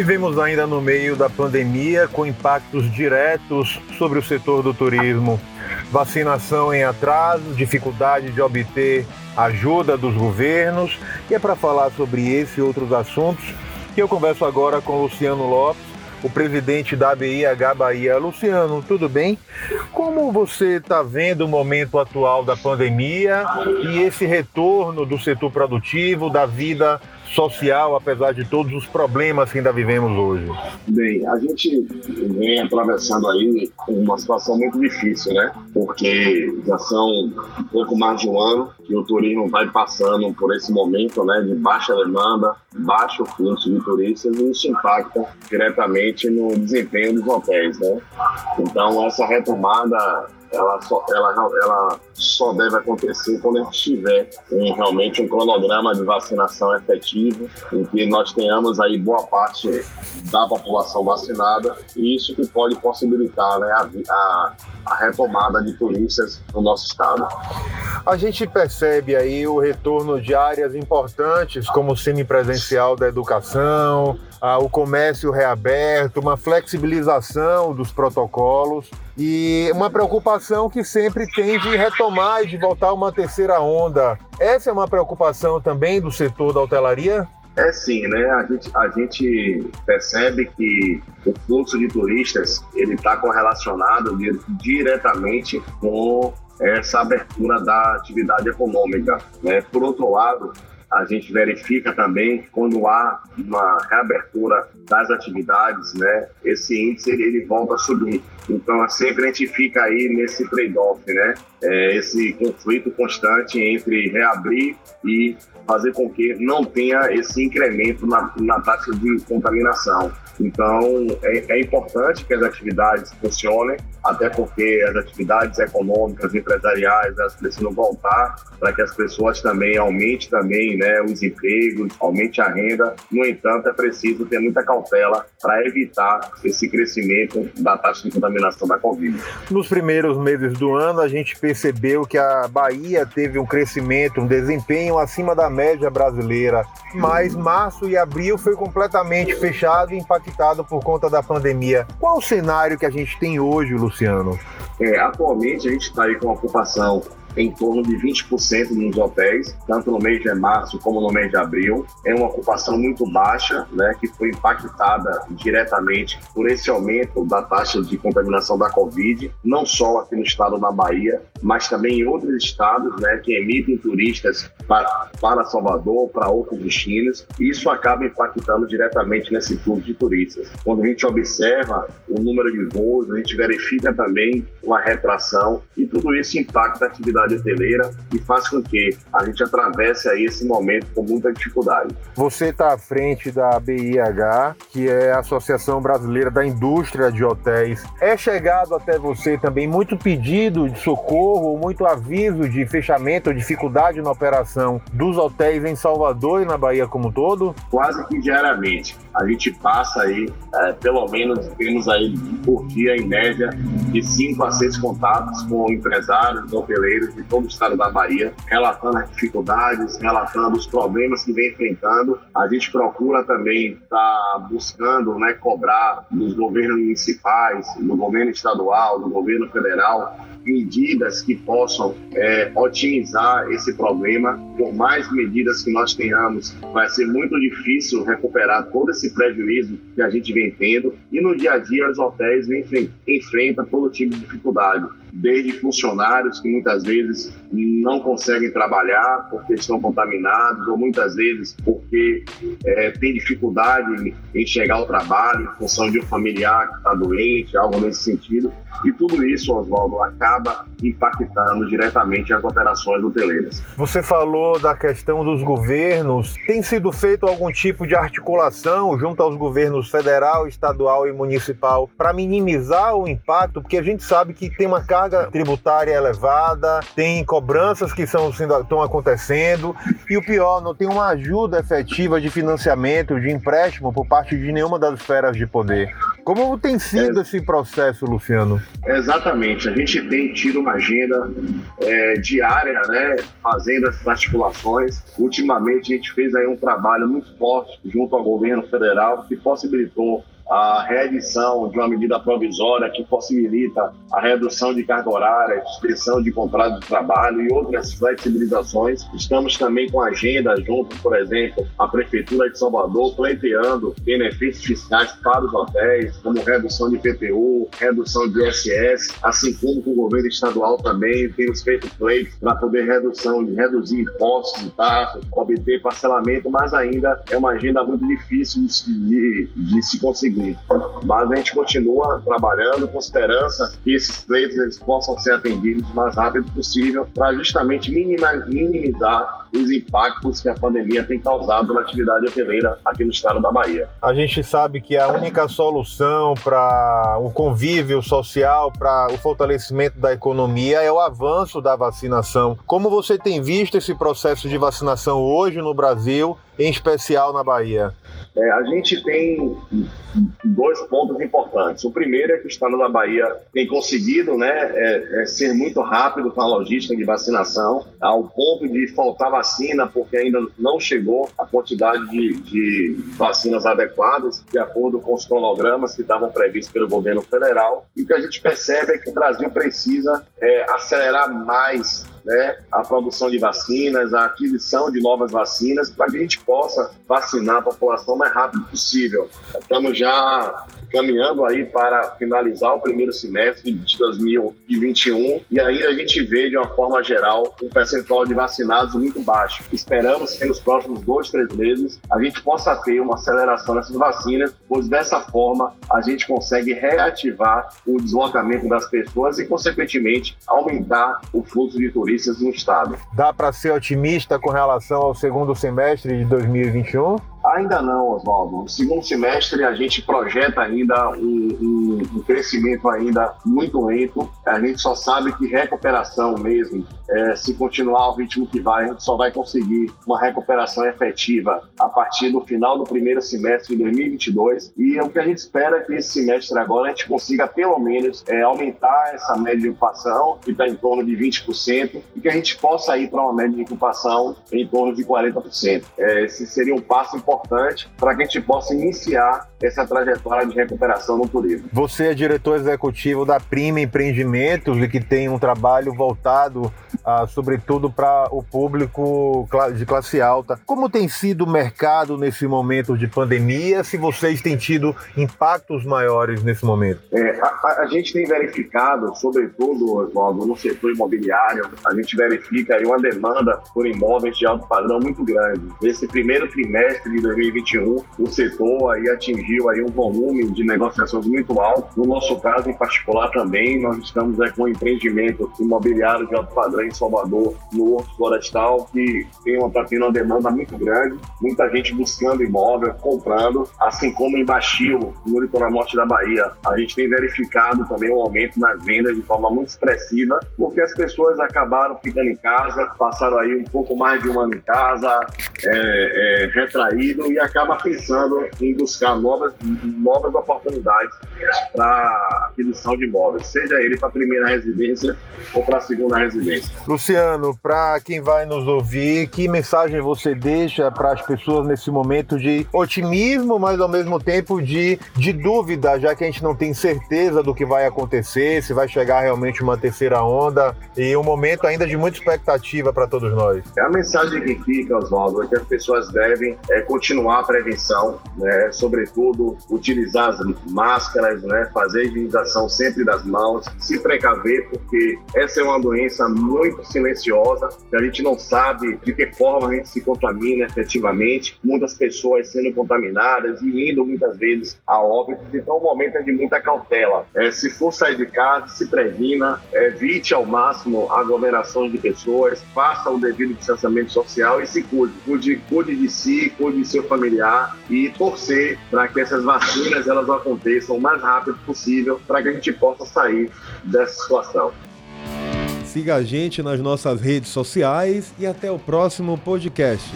Vivemos ainda no meio da pandemia com impactos diretos sobre o setor do turismo. Vacinação em atraso, dificuldade de obter ajuda dos governos. E é para falar sobre esse e outros assuntos que eu converso agora com Luciano Lopes, o presidente da BIH Bahia. Luciano, tudo bem? Como você está vendo o momento atual da pandemia e esse retorno do setor produtivo, da vida social, apesar de todos os problemas que ainda vivemos hoje? Bem, a gente vem atravessando aí uma situação muito difícil, né? Porque já são pouco mais de um ano que o turismo vai passando por esse momento, né, de baixa demanda, baixo fluxo de turistas e isso impacta diretamente no desempenho dos hotéis, né? Então essa retomada ela só, ela, ela só deve acontecer quando a gente tiver em realmente um cronograma de vacinação efetivo, em que nós tenhamos aí boa parte da população vacinada, e isso que pode possibilitar né, a, a, a retomada de turistas no nosso estado. A gente percebe aí o retorno de áreas importantes, como o semipresencial da educação, o comércio reaberto, uma flexibilização dos protocolos e uma preocupação que sempre tem de retomar e de voltar a uma terceira onda. Essa é uma preocupação também do setor da hotelaria? É sim, né? A gente, a gente percebe que o fluxo de turistas ele está correlacionado diretamente com essa abertura da atividade econômica. Né? Por outro lado, a gente verifica também quando há uma reabertura das atividades, né, esse índice ele, ele volta a subir. Então, sempre a gente fica aí nesse trade-off, né, é, esse conflito constante entre reabrir e fazer com que não tenha esse incremento na, na taxa de contaminação. Então, é, é, importante que as atividades funcionem, até porque as atividades econômicas, empresariais, elas precisam voltar para que as pessoas também aumentem também, né, os empregos, aumente a renda. No entanto, é preciso ter muita cautela para evitar esse crescimento da taxa de contaminação da Covid. Nos primeiros meses do ano, a gente percebeu que a Bahia teve um crescimento, um desempenho acima da média brasileira, mas março e abril foi completamente fechado e impactado por conta da pandemia. Qual o cenário que a gente tem hoje, Luciano? É, atualmente a gente está aí com uma ocupação em torno de 20% nos hotéis, tanto no mês de março como no mês de abril. É uma ocupação muito baixa, né, que foi impactada diretamente por esse aumento da taxa de contaminação da Covid, não só aqui no estado da Bahia, mas também em outros estados, né, que emitem turistas para, para Salvador, para outros destinos. Isso acaba impactando diretamente nesse fluxo de turistas. Quando a gente observa o número de voos, a gente verifica também uma retração e tudo isso impacta a atividade atividade hoteleira e faz com que a gente atravesse aí esse momento com muita dificuldade. Você está à frente da BIH, que é a Associação Brasileira da Indústria de Hotéis. É chegado até você também muito pedido de socorro, muito aviso de fechamento, dificuldade na operação dos hotéis em Salvador e na Bahia como um todo? Quase que diariamente. A gente passa aí, é, pelo menos temos aí por dia, em média, de 5 a 6 contatos com empresários, hoteleiros de todo o estado da Bahia, relatando as dificuldades, relatando os problemas que vem enfrentando. A gente procura também estar tá buscando né, cobrar dos governos municipais, do governo estadual, do governo federal, medidas que possam é, otimizar esse problema. Por mais medidas que nós tenhamos, vai ser muito difícil recuperar todo esse prejuízo que a gente vem tendo. E no dia a dia, os hotéis enfrentam todo tipo de dificuldade desde funcionários que muitas vezes não conseguem trabalhar porque estão contaminados, ou muitas vezes porque é, tem dificuldade em chegar ao trabalho em função de um familiar que está doente, algo nesse sentido. E tudo isso, Oswaldo, acaba impactando diretamente as operações hoteleiras. Você falou da questão dos governos. Tem sido feito algum tipo de articulação junto aos governos federal, estadual e municipal para minimizar o impacto? Porque a gente sabe que tem uma carga tributária elevada, tem cobranças que são, estão acontecendo e o pior, não tem uma ajuda efetiva de financiamento, de empréstimo por parte de nenhuma das esferas de poder. Como tem sido é, esse processo, Luciano? Exatamente. A gente tem tido uma agenda é, diária, né, fazendo essas articulações. Ultimamente, a gente fez aí um trabalho muito forte junto ao governo federal que possibilitou a reedição de uma medida provisória que possibilita a redução de carga horária, suspensão de contrato de trabalho e outras flexibilizações. Estamos também com agenda junto, por exemplo, a Prefeitura de Salvador, pleiteando benefícios fiscais para os hotéis, como redução de PTU, redução de ISS, assim como com o governo estadual também temos feito pleitos para poder redução, reduzir impostos e taxas, obter parcelamento, mas ainda é uma agenda muito difícil de, de, de se conseguir mas a gente continua trabalhando com esperança que esses pleitos eles possam ser atendidos o mais rápido possível para justamente minimizar os impactos que a pandemia tem causado na atividade hoteleira aqui no estado da Bahia. A gente sabe que a única solução para o convívio social, para o fortalecimento da economia é o avanço da vacinação. Como você tem visto esse processo de vacinação hoje no Brasil, em especial na Bahia? É, a gente tem dois pontos importantes. O primeiro é que o estado da Bahia tem conseguido né, é, é ser muito rápido com a logística de vacinação, ao ponto de faltar vacina, porque ainda não chegou a quantidade de, de vacinas adequadas, de acordo com os cronogramas que estavam previstos pelo governo federal. E o que a gente percebe é que o Brasil precisa é, acelerar mais né, a produção de vacinas, a aquisição de novas vacinas, para que a gente possa vacinar a população o mais rápido possível. Estamos já caminhando aí para finalizar o primeiro semestre de 2021 e aí a gente vê de uma forma geral um percentual de vacinados muito baixo. Esperamos que nos próximos dois, três meses a gente possa ter uma aceleração nessas vacinas, pois dessa forma a gente consegue reativar o deslocamento das pessoas e, consequentemente, aumentar o fluxo de turistas no estado. Dá para ser otimista com relação ao segundo semestre de 2021? Ainda não, Oswaldo. No segundo semestre a gente projeta ainda um, um, um, crescimento ainda muito lento. A gente só sabe que recuperação mesmo, é, se continuar o ritmo que vai, a gente só vai conseguir uma recuperação efetiva a partir do final do primeiro semestre de 2022. E o que a gente espera é que esse semestre agora a gente consiga pelo menos é, aumentar essa média de ocupação, que está em torno de 20%, e que a gente possa ir para uma média de ocupação em torno de 40%. É, esse seria um passo importante importante para que a gente possa iniciar essa trajetória de recuperação no turismo. Você é diretor executivo da Prima Empreendimentos e que tem um trabalho voltado, ah, sobretudo, para o público de classe alta. Como tem sido o mercado nesse momento de pandemia? Se vocês têm tido impactos maiores nesse momento? É, a, a, gente tem verificado, sobretudo, Oswaldo, no setor imobiliário, a gente verifica uma demanda por imóveis de alto padrão muito grande. Nesse primeiro trimestre de 2021, o setor aí atingiu aí um volume de negociações muito alto. No nosso caso, em particular, também, nós estamos aí com um empreendimento imobiliário de alto padrão em Salvador, no Horto Florestal, que tem uma, tá tendo uma demanda muito grande, muita gente buscando imóvel, comprando, assim como em Baixio, no litoral norte da Bahia. A gente tem verificado também um aumento nas vendas de forma muito expressiva, porque as pessoas acabaram ficando em casa, passaram aí um pouco mais de um ano em casa, é, é, e acaba pensando em buscar novas, novas oportunidades para aquisição de imóveis, seja ele para a primeira residência ou para a segunda residência. Luciano, para quem vai nos ouvir, que mensagem você deixa para as pessoas nesse momento de otimismo, mas ao mesmo tempo de, de dúvida, já que a gente não tem certeza do que vai acontecer, se vai chegar realmente uma terceira onda e um momento ainda de muita expectativa para todos nós? É a mensagem que fica, Oswaldo, é que as pessoas devem é, continuar a prevenção, né? sobretudo utilizar as máscaras, né? fazer higienização sempre das mãos, se precaver, porque essa é uma doença muito silenciosa, que a gente não sabe de que forma a gente se contamina efetivamente, muitas pessoas sendo contaminadas e indo muitas vezes a óbito, então o momento é de muita cautela. É, se for sair de casa, se previna, evite ao máximo aglomerações de pessoas, faça o devido distanciamento social e se cuide. Cuide, cuide de si, cuide seu familiar e torcer para que essas vacinas elas aconteçam o mais rápido possível para que a gente possa sair dessa situação. Siga a gente nas nossas redes sociais e até o próximo podcast.